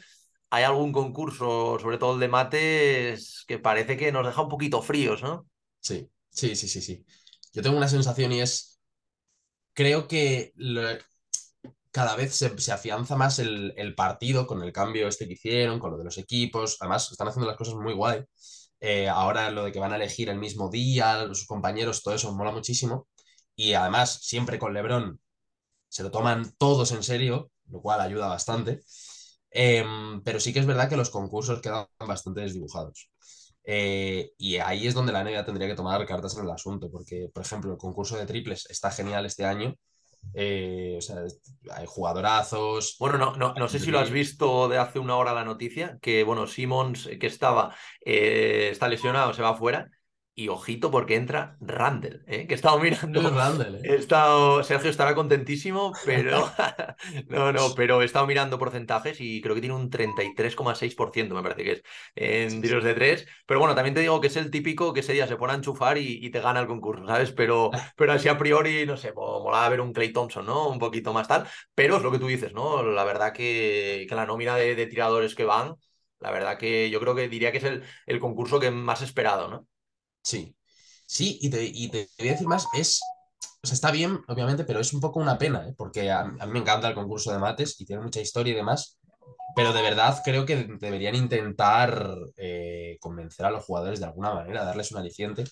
hay algún concurso, sobre todo el de mates, que parece que nos deja un poquito fríos, ¿no? Sí, sí, sí, sí, sí. Yo tengo una sensación y es, creo que cada vez se, afianza más el, el, partido con el cambio este que hicieron, con lo de los equipos, además están haciendo las cosas muy guay. Eh, ahora lo de que van a elegir el mismo día, sus compañeros, todo eso mola muchísimo. Y además, siempre con Lebron se lo toman todos en serio, lo cual ayuda bastante. Eh, pero sí que es verdad que los concursos quedan bastante desdibujados. Eh, y ahí es donde la NBA tendría que tomar cartas en el asunto, porque, por ejemplo, el concurso de triples está genial este año. Eh, o sea, hay jugadorazos. Bueno, no, no, no sé si lo has visto de hace una hora la noticia, que bueno, Simmons, que estaba, eh, está lesionado, se va afuera, y ojito porque entra Randall, ¿eh? que he estado mirando. Randall, ¿eh? he estado, Sergio estará contentísimo, pero no, no, pero he estado mirando porcentajes y creo que tiene un 33,6%, me parece que es, en tiros de tres. Pero bueno, también te digo que es el típico que ese día se pone a enchufar y, y te gana el concurso, ¿sabes? Pero, pero así a priori, no sé, mola ver un Clay Thompson, ¿no? Un poquito más tal. Pero es lo que tú dices, ¿no? La verdad que, que la nómina de, de tiradores que van, la verdad que yo creo que diría que es el, el concurso que más esperado, ¿no? Sí, sí, y te, y te voy a decir más, es, o sea, está bien, obviamente, pero es un poco una pena, ¿eh? porque a, mí me encanta el concurso de mates y tiene mucha historia y demás, pero de verdad creo que deberían intentar eh, convencer a los jugadores de alguna manera, darles un aliciente.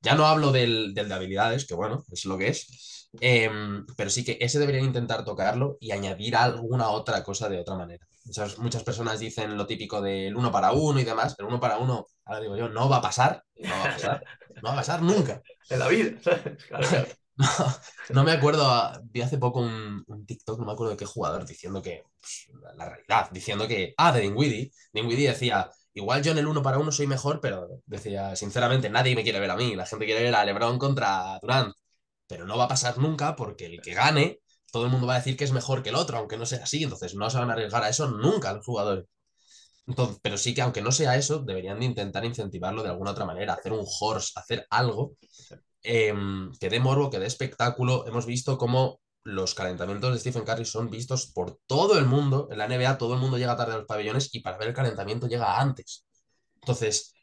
Ya no hablo del, del de habilidades, que bueno, es lo que es, em, pero sí que ese deberían intentar tocarlo y añadir alguna otra cosa de otra manera. Muchas, muchas personas dicen lo típico del uno para uno y demás, el uno para uno, ahora digo yo, no va a pasar, no va a pasar, no va a pasar nunca. En la vida, No, me acuerdo, vi hace poco un, TikTok, no me acuerdo de qué jugador, diciendo que, pues, la realidad, diciendo que, ah, de Dinwiddie, Dinwiddie decía, igual yo en el uno para uno soy mejor, pero decía, sinceramente, nadie me quiere ver a mí, la gente quiere ver a LeBron contra Durant, pero no va a pasar nunca porque el que gane, todo el mundo va a decir que es mejor que el otro, aunque no sea así, entonces no se van a arriesgar a eso nunca los jugadores. Entonces, pero sí que aunque no sea eso, deberían de intentar incentivarlo de alguna otra manera, hacer un horse, hacer algo Em, que dé morbo, que dé espectáculo. Hemos visto cómo los calentamientos de Stephen Curry son vistos por todo el mundo. En la NBA todo el mundo llega tarde a los pabellones y para ver el calentamiento llega antes. Entonces,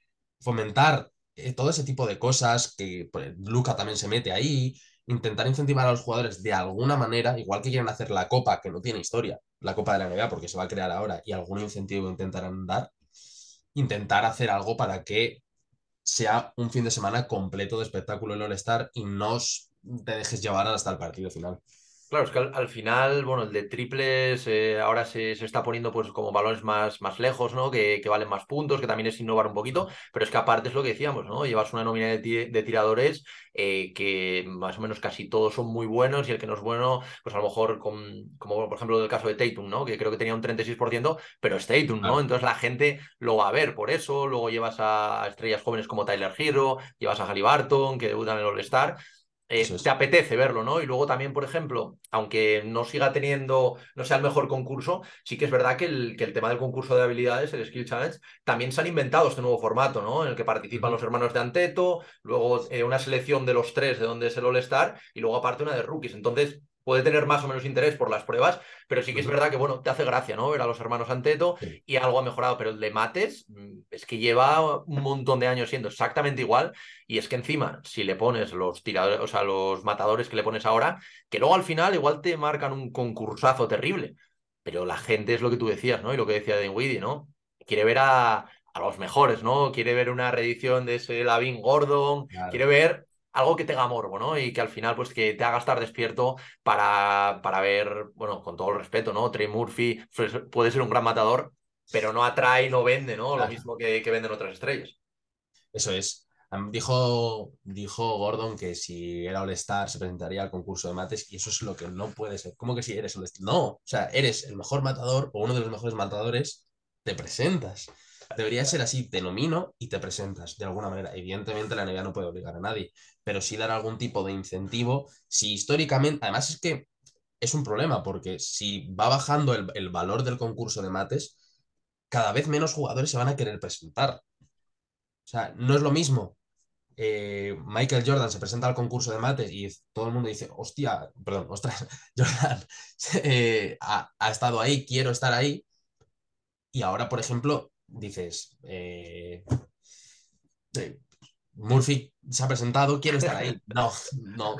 fomentar eh, todo ese tipo de cosas, que pues, Luca también se mete ahí, intentar incentivar a los jugadores de alguna manera, igual que quieren hacer la Copa, que no tiene historia, la Copa de la NBA, porque se va a crear ahora y algún incentivo intentarán dar, intentar hacer algo para que sea un fin de semana completo de espectáculo en All-Star y no te dejes llevar hasta el partido final. Claro, es que al, final, bueno, el de triples eh, ahora se, está poniendo pues como balones más, más lejos, ¿no? Que, valen más puntos, que también es innovar un poquito, pero es que aparte es lo que decíamos, ¿no? Llevas una nómina de, tiradores eh, que más o menos casi todos son muy buenos y el que no es bueno, pues a lo mejor con, como por ejemplo el caso de Tatum, ¿no? Que creo que tenía un 36%, pero es Tatum, ¿no? Entonces la gente lo va a ver por eso, luego llevas a estrellas jóvenes como Tyler Hero, llevas a Halliburton, que debutan en el All-Star, eh, te apetece verlo, ¿no? Y luego también, por ejemplo, aunque no siga teniendo, no sea el mejor concurso, sí que es verdad que el, que el tema del concurso de habilidades, el Skill Challenge, también se han inventado este nuevo formato, ¿no? En el que participan los hermanos de Anteto, luego eh, una selección de los tres de donde es el All-Star y luego aparte una de rookies. Entonces, puede tener más o menos interés por las pruebas, pero sí que es verdad que, bueno, te hace gracia, ¿no? Ver a los hermanos Anteto y algo ha mejorado, pero el de Mates mm, es que lleva un montón de años siendo exactamente igual y es que encima, si le pones los tiradores, o sea, los matadores que le pones ahora, que luego al final igual te marcan un concursazo terrible, pero la gente es lo que tú decías, ¿no? Y lo que decía Dinwiddie, ¿no? Quiere ver a, a los mejores, ¿no? Quiere ver una reedición de ese Lavin Gordon, quiere ver algo que tenga morbo, ¿no? Y que al final, pues que te haga estar despierto para, para ver, bueno, con todo el respeto, ¿no? Trey Murphy puede ser un gran matador, pero no atrae, no vende, ¿no? Lo mismo que, que venden otras estrellas. Eso es. Dijo, dijo Gordon que si era All-Star se presentaría al concurso de mates y eso es lo que no puede ser. ¿Cómo que si eres All-Star? No, o sea, eres el mejor matador o uno de los mejores matadores, te presentas. Debería ser así, te nomino y te presentas de alguna manera. Evidentemente la NBA no puede obligar a nadie, pero sí dar algún tipo de incentivo. Si históricamente, además es que es un problema, porque si va bajando el, valor del concurso de mates, cada vez menos jugadores se van a querer presentar. O sea, no es lo mismo. Eh, Michael Jordan se presenta al concurso de mates y todo el mundo dice, hostia, perdón, ostras, Jordan eh, ha, ha estado ahí, quiero estar ahí. Y ahora, por ejemplo, dices, eh, eh, Murphy se ha presentado, quiero estar ahí. No, no.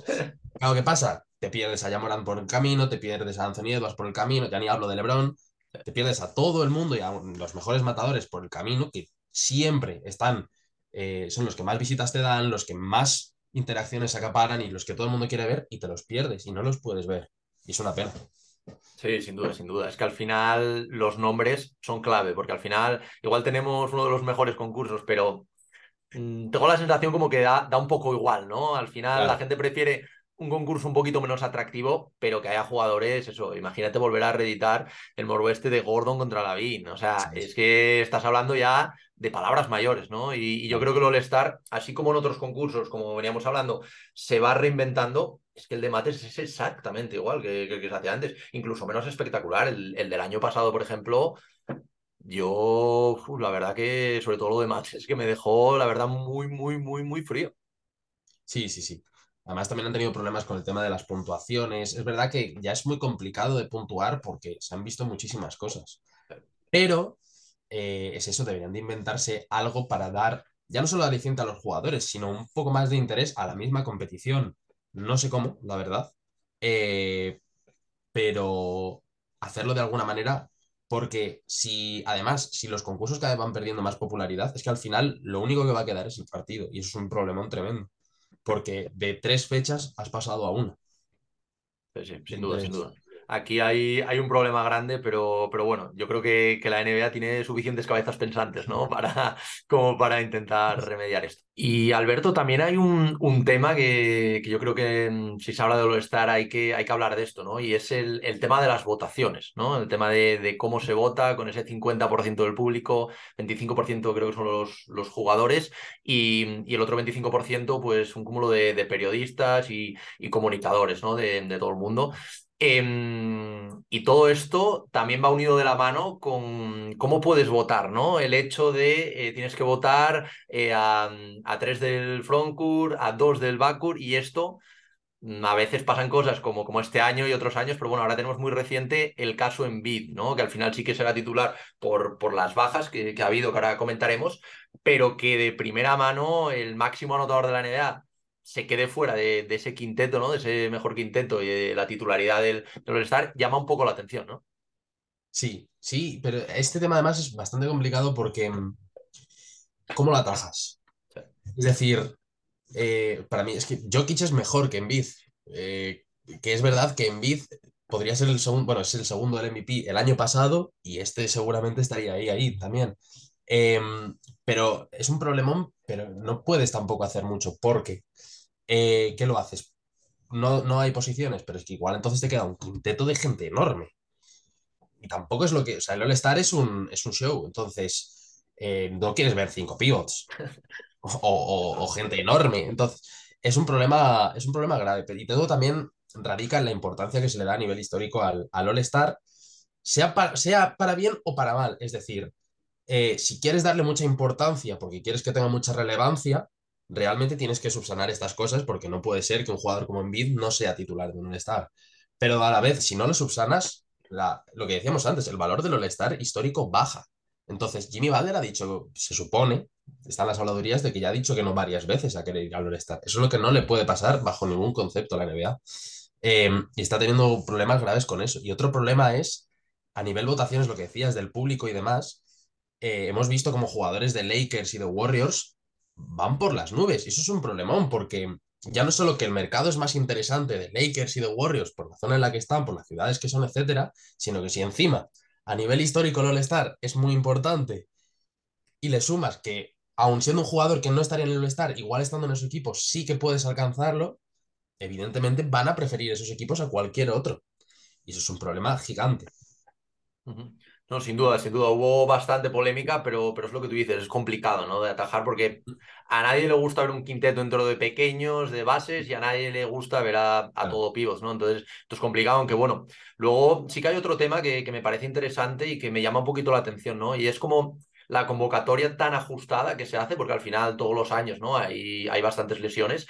Claro, ¿qué pasa? Te pierdes a Yamoran por el camino, te pierdes a Anthony Edwards por el camino, ya ni hablo de LeBron, te pierdes a todo el mundo y a los mejores matadores por el camino, que siempre están, eh, son los que más visitas te dan, los que más interacciones acaparan y los que todo el mundo quiere ver y te los pierdes y no los puedes ver. Y es una pena. Sí, sin duda, sin duda. Es que al final los nombres son clave, porque al final igual tenemos uno de los mejores concursos, pero mm, tengo la sensación como que da, da, un poco igual, ¿no? Al final la gente prefiere un concurso un poquito menos atractivo, pero que haya jugadores, eso, imagínate volver a reeditar el moroeste de Gordon contra Lavín. O sea, es que estás hablando ya de palabras mayores, ¿no? Y, yo creo que el All-Star, así como en otros concursos, como veníamos hablando, se va reinventando. Es que el de Mates es exactamente igual que, el que se hacía antes, incluso menos espectacular. El, del año pasado, por ejemplo, yo, la verdad que, sobre todo lo de Mates, es que me dejó, la verdad, muy, muy, muy, muy frío. Sí, sí, sí. Además, también han tenido problemas con el tema de las puntuaciones. Es verdad que ya es muy complicado de puntuar porque se han visto muchísimas cosas. Pero eh, es eso, deberían de inventarse algo para dar ya no solo aliciente a los jugadores, sino un poco más de interés a la misma competición. No sé cómo, la verdad. Eh, pero hacerlo de alguna manera, porque si, además, si los concursos cada vez van perdiendo más popularidad, es que al final lo único que va a quedar es el partido, y eso es un problemón tremendo. porque de tres fechas has pasado a una. Sí, sin duda, sin duda. Aquí hay, hay un problema grande, pero, pero bueno, yo creo que, que, la NBA tiene suficientes cabezas pensantes, ¿no? Para, como para intentar remediar esto. Y Alberto, también hay un, un tema que, que, yo creo que mm, si se habla de All-Star hay que, hay que hablar de esto, ¿no? Y es el, el tema de las votaciones, ¿no? El tema de, de cómo se vota con ese 50% del público, 25% creo que son los, los jugadores y, y, el otro 25% pues un cúmulo de, de periodistas y, y, comunicadores, ¿no? De, de todo el mundo. Eh, y todo esto también va unido de la mano con cómo puedes votar, ¿no? El hecho de eh, tienes que votar eh, a, a, tres del frontcourt, a dos del backcourt, y esto mm, a veces pasan cosas como, como este año y otros años, pero bueno, ahora tenemos muy reciente el caso en Bid, ¿no? Que al final sí que será titular por, por las bajas que, que ha habido, que ahora comentaremos, pero que de primera mano el máximo anotador de la NBA se quede fuera de, de, ese quinteto, ¿no? De ese mejor quinteto y de la titularidad del, del All-Star, llama un poco la atención, ¿no? Sí, sí, pero este tema además es bastante complicado porque mm, ¿cómo lo atajas? Sí. Es decir, eh, para mí es que Jokic es mejor que Embiid, eh, que es verdad que Embiid podría ser el segundo, bueno, es el segundo del MVP el año pasado y este seguramente estaría ahí, ahí también. Eh, pero es un problemón, pero no puedes tampoco hacer mucho porque eh, ¿qué lo haces? No, no hay posiciones, pero es que igual entonces te queda un quinteto de gente enorme. Y tampoco es lo que. O sea, el All-Star es un, es un show. Entonces, eh, no quieres ver cinco pivots o, gente enorme. Entonces, es un problema, es un problema grave. Y todo también radica en la importancia que se le da a nivel histórico al, al All-Star, sea, para, sea para bien o para mal. Es decir, eh, si quieres darle mucha importancia porque quieres que tenga mucha relevancia, realmente tienes que subsanar estas cosas porque no puede ser que un jugador como Embiid no sea titular de un All-Star. Pero a la vez, si no lo subsanas, la, lo que decíamos antes, el valor del All-Star histórico baja. Entonces, Jimmy Butler ha dicho, se supone, están las habladurías de que ya ha dicho que no varias veces a querer ir al All-Star. Eso es lo que no le puede pasar bajo ningún concepto a la NBA. Eh, y está teniendo problemas graves con eso. Y otro problema es, a nivel votaciones, lo que decías del público y demás, eh, hemos visto como jugadores de Lakers y de Warriors van por las nubes. Y eso es un problemón, porque ya no solo que el mercado es más interesante de Lakers y de Warriors por la zona en la que están, por las ciudades que son, etcétera, sino que si encima a nivel histórico el All-Star es muy importante y le sumas que, aun siendo un jugador que no estaría en el All-Star, igual estando en esos equipos sí que puedes alcanzarlo, evidentemente van a preferir esos equipos a cualquier otro. Y eso es un problema gigante. No, sin duda, sin duda. Hubo bastante polémica, pero, pero es lo que tú dices, es complicado, ¿no? De atajar, porque a nadie le gusta ver un quinteto dentro de pequeños, de bases, y a nadie le gusta ver a, todo pivos, ¿no? Entonces, esto es complicado, aunque bueno. Luego sí que hay otro tema que, que me parece interesante y que me llama un poquito la atención, ¿no? Y es como la convocatoria tan ajustada que se hace, porque al final todos los años, ¿no? Hay, hay bastantes lesiones.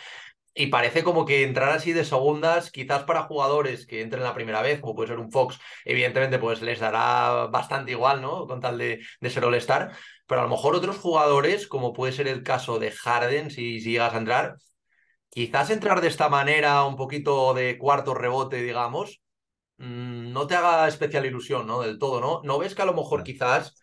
Y parece como que entrar así de segundas, quizás para jugadores que entren la primera vez, como puede ser un Fox, evidentemente pues les dará bastante igual, ¿no? Con tal de, de ser All-Star. Pero a lo mejor otros jugadores, como puede ser el caso de Harden, si, si llegas a entrar, quizás entrar de esta manera, un poquito de cuarto rebote, digamos, mmm, no te haga especial ilusión, ¿no? Del todo, ¿no? ¿No ves que a lo mejor quizás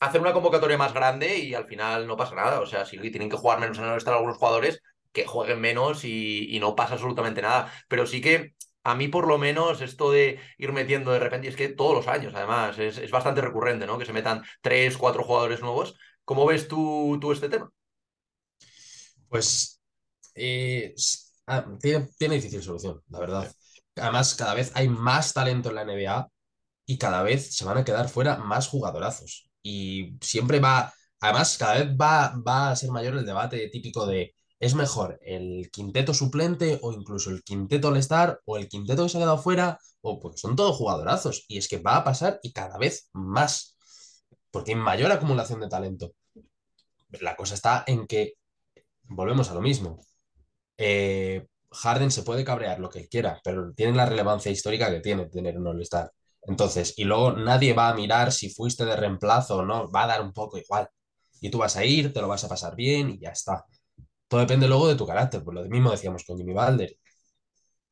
hacer una convocatoria más grande y al final no pasa nada? O sea, si tienen que jugar menos en el All-Star algunos jugadores, que jueguen menos y, y, no pasa absolutamente nada. Pero sí que a mí por lo menos esto de ir metiendo de repente, y es que todos los años además, es, es, bastante recurrente, ¿no? Que se metan tres, cuatro jugadores nuevos. ¿Cómo ves tú, tú este tema? Pues eh, tiene, tiene, difícil solución, la verdad. Además, cada vez hay más talento en la NBA y cada vez se van a quedar fuera más jugadorazos. Y siempre va, además, cada vez va, va a ser mayor el debate típico de ¿Es mejor el quinteto suplente o incluso el quinteto all-star o el quinteto que se ha quedado fuera? O porque son todos jugadorazos. Y es que va a pasar y cada vez más. Porque hay mayor acumulación de talento. La cosa está en que volvemos a lo mismo. Eh, Harden se puede cabrear lo que quiera, pero tiene la relevancia histórica que tiene tener un all-star. Entonces, y luego nadie va a mirar si fuiste de reemplazo o no, va a dar un poco igual. Y tú vas a ir, te lo vas a pasar bien y ya está. Todo depende luego de tu carácter, por lo mismo decíamos con Jimmy Balder.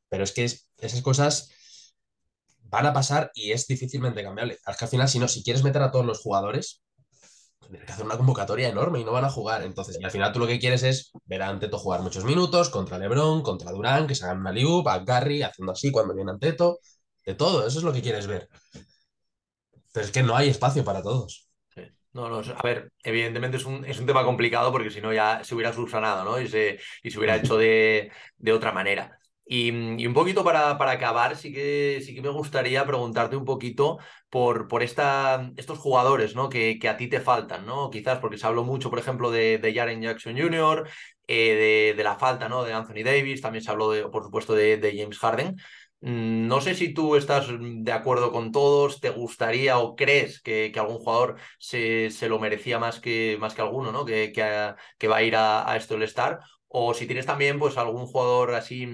Pero es que es, esas cosas van a pasar y es difícilmente cambiable. Es que al final, si no, si quieres meter a todos los jugadores, tienen que hacer una convocatoria enorme y no van a jugar. Entonces, y al final tú lo que quieres es ver a Anteto jugar muchos minutos contra LeBron, contra Durán, que se hagan una liup, a Gary haciendo así cuando viene Anteto, de todo, eso es lo que quieres ver. Pero es que no hay espacio para todos. No, no, a ver, evidentemente es un, es un tema complicado porque si no ya se hubiera subsanado, ¿no? Y se, y se hubiera hecho de, de otra manera. Y, un poquito para, para, acabar, sí que, sí que me gustaría preguntarte un poquito por, por esta, estos jugadores ¿no? que, que a ti te faltan, ¿no? Quizás porque se habló mucho, por ejemplo, de, de Jaren Jackson Jr., eh, de, de, la falta ¿no? de Anthony Davis, también se habló, de, por supuesto, de, de James Harden. Mm, no sé si tú estás de acuerdo con todos, te gustaría o crees que, que algún jugador se, se, lo merecía más que, más que alguno, ¿no? Que, que, va a ir a, a esto el Star. O si tienes también pues algún jugador así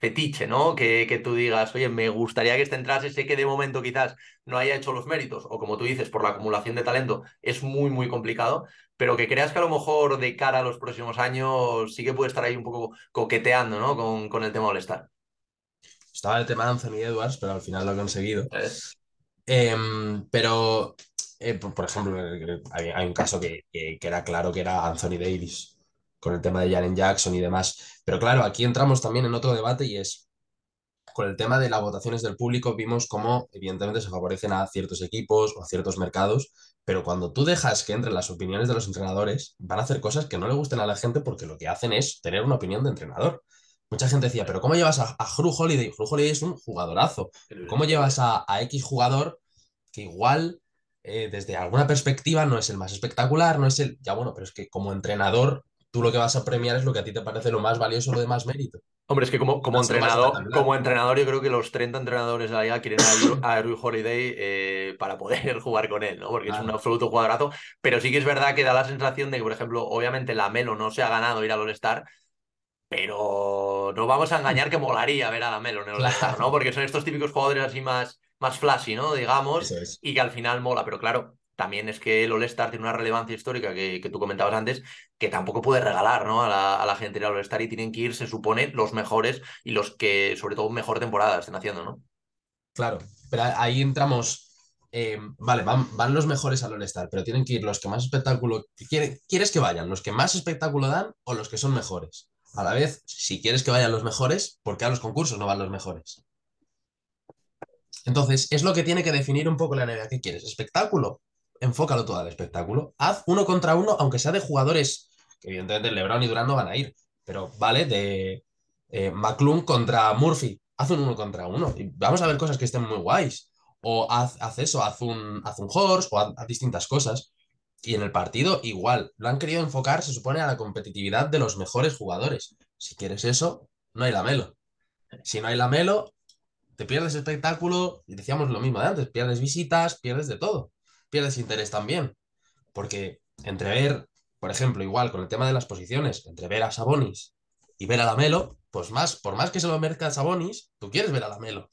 fetiche, ¿no? Que, que tú digas, oye, me gustaría que este entrase, sé que de momento quizás no haya hecho los méritos, o como tú dices, por la acumulación de talento, es muy, muy complicado, pero que creas que a lo mejor de cara a los próximos años sí que puede estar ahí un poco coqueteando, ¿no? Con, con el tema del estar. Estaba el tema de Anthony Edwards, pero al final lo he conseguido. Eh, pero, eh, por, por, ejemplo, hay, hay un caso que, que, que, era claro que era Anthony Davis con el tema de Jaren Jackson y demás. Pero claro, aquí entramos también en otro debate y es, con el tema de las votaciones del público, vimos cómo evidentemente se favorecen a ciertos equipos o a ciertos mercados, pero cuando tú dejas que entren las opiniones de los entrenadores, van a hacer cosas que no le gusten a la gente porque lo que hacen es tener una opinión de entrenador. Mucha gente decía, pero ¿cómo llevas a, a Hru Holiday? Hru Holiday es un jugadorazo. ¿Cómo llevas a, a X jugador que igual eh, desde alguna perspectiva no es el más espectacular, no es el... Ya bueno, pero es que como entrenador tú lo que vas a premiar es lo que a ti te parece lo más valioso, lo de más mérito. Hombre, es que como, como, entrenador, como entrenador, yo creo que los 30 entrenadores de la liga quieren a, Rui Holiday eh, para poder jugar con él, ¿no? Porque claro. es un absoluto cuadrazo. Pero sí que es verdad que da la sensación de que, por ejemplo, obviamente la Melo no se ha ganado ir al All-Star, pero no vamos a engañar que molaría ver a la Melo en el All-Star, claro. ¿no? Porque son estos típicos jugadores así más, más flashy, ¿no? Digamos, es. y que al final mola. Pero claro, también es que el All-Star tiene una relevancia histórica que, que, tú comentabas antes, que tampoco puede regalar ¿no? a, la, a la gente del All-Star y tienen que ir, se supone, los mejores y los que, sobre todo, mejor temporada estén haciendo, ¿no? Claro, pero ahí entramos. Eh, vale, van, van, los mejores al All-Star, pero tienen que ir los que más espectáculo. ¿Quieres, ¿Quieres que vayan los que más espectáculo dan o los que son mejores? A la vez, si quieres que vayan los mejores, ¿por qué a los concursos no van los mejores? Entonces, es lo que tiene que definir un poco la NBA. ¿Qué quieres? ¿Espectáculo? enfócalo todo al espectáculo. Haz uno contra uno, aunque sea de jugadores que evidentemente LeBron y Durán no van a ir, pero vale, de eh, contra Murphy. Haz un uno contra uno y vamos a ver cosas que estén muy guays. O haz, eso, haz un, haz un horse o haz, distintas cosas. Y en el partido, igual, lo han querido enfocar, se supone, a la competitividad de los mejores jugadores. Si quieres eso, no hay lamelo. Si no hay lamelo, te pierdes espectáculo, y decíamos lo mismo de antes, pierdes visitas, pierdes de todo pierdes interés también. Porque entre ver, por ejemplo, igual con el tema de las posiciones, entre ver a Sabonis y ver a Lamelo, pues más, por más que se lo merezca Sabonis, tú quieres ver a Lamelo.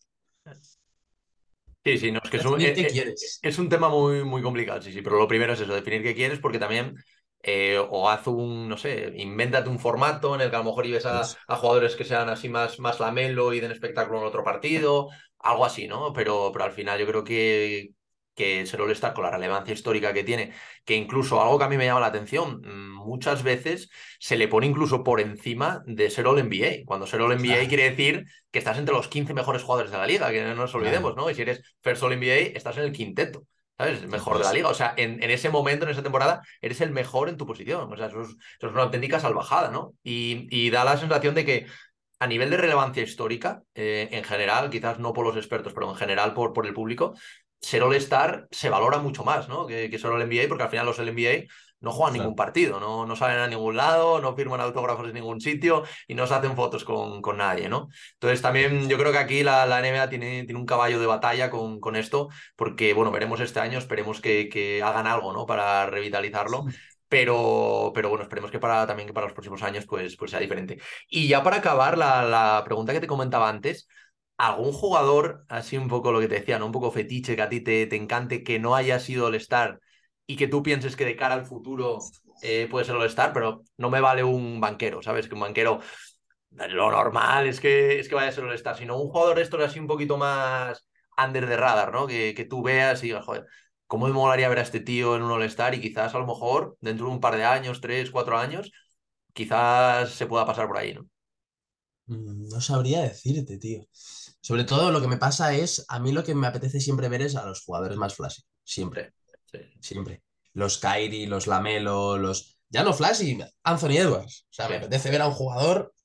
Sí, sí, no, es que es un, es, eh, es un, tema muy, muy complicado, sí, sí, pero lo primero es eso, definir qué quieres, porque también, eh, o haz un, no sé, invéntate un formato en el que a lo mejor ibes a, a, jugadores que sean así más, más lamelo y den espectáculo en otro partido, algo así, ¿no? Pero, pero al final yo creo que, que ser All-Star con la relevancia histórica que tiene, que incluso algo que a mí me llama la atención, mm, muchas veces se le pone incluso por encima de ser All-NBA. Cuando ser All-NBA claro. quiere decir que estás entre los 15 mejores jugadores de la liga, que no nos olvidemos, claro. ¿no? Y si eres First All-NBA, estás en el quinteto. ¿sabes? Mejor de la liga. O sea, en, en, ese momento, en esa temporada, eres el mejor en tu posición. O sea, eso es, eso es una auténtica salvajada, ¿no? Y, y, da la sensación de que a nivel de relevancia histórica, eh, en general, quizás no por los expertos, pero en general por, por el público, ser All-Star se valora mucho más, ¿no? Que, que ser All-NBA, porque al final los All-NBA no juegan claro. ningún partido, no, no salen a ningún lado, no firman autógrafos en ningún sitio y no se hacen fotos con, con nadie, ¿no? Entonces también yo creo que aquí la, la NBA tiene, tiene, un caballo de batalla con, con, esto, porque bueno, veremos este año, esperemos que, que hagan algo, ¿no? Para revitalizarlo. Sí. Pero, pero bueno, esperemos que para también que para los próximos años pues, pues sea diferente. Y ya para acabar, la, la pregunta que te comentaba antes, algún jugador, así un poco lo que te decía, ¿no? Un poco fetiche, que a ti te, te encante, que no haya sido el star y que tú pienses que de cara al futuro eh, puede ser el star pero no me vale un banquero, ¿sabes? Que un banquero, lo normal es que, es que vaya a ser el star sino un jugador esto es así un poquito más under the radar, ¿no? Que, que tú veas y digas, joder, ¿cómo me molaría ver a este tío en un All-Star? Y quizás a lo mejor dentro de un par de años, tres, cuatro años, quizás se pueda pasar por ahí, ¿no? Mm, no sabría decirte, tío. Sobre todo lo que me pasa es, a mí lo que me apetece siempre ver es a los jugadores más flashy. Siempre. Siempre. Los Kyrie, los Lamelo, los... Ya no flashy, Anthony Edwards. O sea, me apetece ver a un jugador,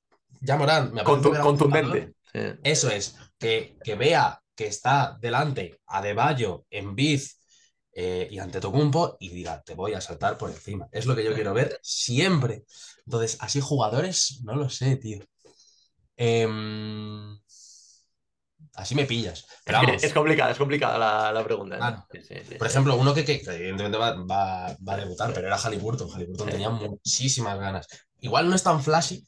ya Morán, me apetece ver a un contundente. Eso es, que, que vea que está delante a Deballo, en Biz eh, y ante Tocumpo y diga, te voy a saltar por encima. Es lo que yo quiero ver siempre. Entonces, así jugadores, no lo sé, tío. Em, así me pillas. es complicada, es complicada la, pregunta. ¿eh? por ejemplo, uno que, evidentemente va, a debutar, pero era Halliburton. Halliburton tenía muchísimas ganas. Igual no es tan flashy,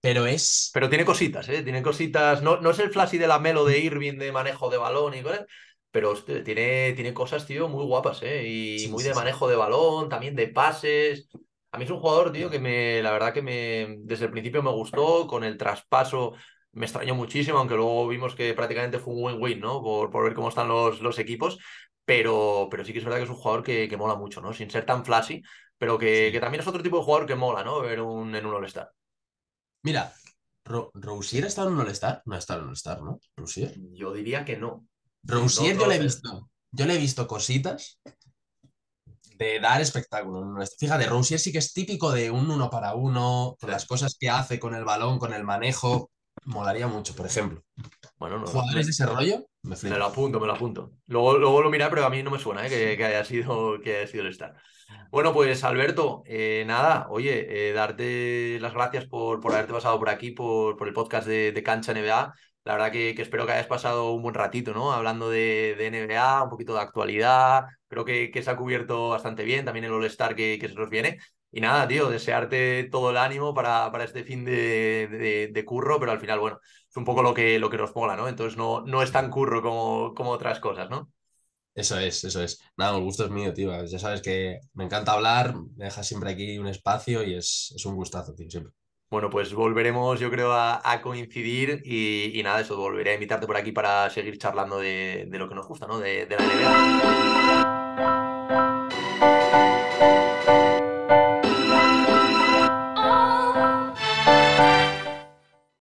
pero es. Pero tiene cositas, ¿eh? Tiene cositas. No, no es el flashy de la Melo de Irving de manejo de balón y cosas, pero tiene, tiene cosas, tío, muy guapas, ¿eh? Y muy de manejo de balón, también de pases. A mí es un jugador, tío, que me, la verdad que me, desde el principio me gustó, con el traspaso me extrañó muchísimo, aunque luego vimos que prácticamente fue un win-win, ¿no? Por, por ver cómo están los, los equipos, pero, pero sí que es verdad que es un jugador que, que mola mucho, ¿no? Sin ser tan flashy, pero que, que, también es otro tipo de jugador que mola, ¿no? Ver un, en un All-Star. Mira, ¿Rousier ha estado en un All-Star? No ha estado en un All-Star, ¿no? ¿Rousier? Yo diría que no. Rousier yo le he visto. Yo le he visto cositas de dar espectáculo. Fíjate, Rousier sí que es típico de un uno para uno, con las cosas que hace con el balón, con el manejo. Molaría mucho, por ejemplo. Bueno, no, ¿Jugadores de ese rollo? Me, lo apunto, me lo apunto. Luego, luego lo miraré, pero a mí no me suena ¿eh? que, haya sido, que haya sido el Star. Bueno, pues Alberto, eh, nada, oye, eh, darte las gracias por, por haberte pasado por aquí, por, por el podcast de, de Cancha NBA. La verdad que, espero que hayas pasado un buen ratito, ¿no? Hablando de, NBA, un poquito de actualidad. Creo que, que, se ha cubierto bastante bien, también el All-Star que, que se nos viene. Y nada, tío, desearte todo el ánimo para, para este fin de, de, curro, pero al final, bueno, es un poco lo que, lo que nos mola, ¿no? Entonces no, no es tan curro como, como otras cosas, ¿no? Eso es, eso es. Nada, el gusto es mío, tío. Ya sabes que me encanta hablar, me dejas siempre aquí un espacio y es, es un gustazo, tío, siempre. Bueno, pues volveremos, yo creo, a, coincidir y, nada, eso, volveré a invitarte por aquí para seguir charlando de, lo que nos gusta, ¿no? De, de la NBA.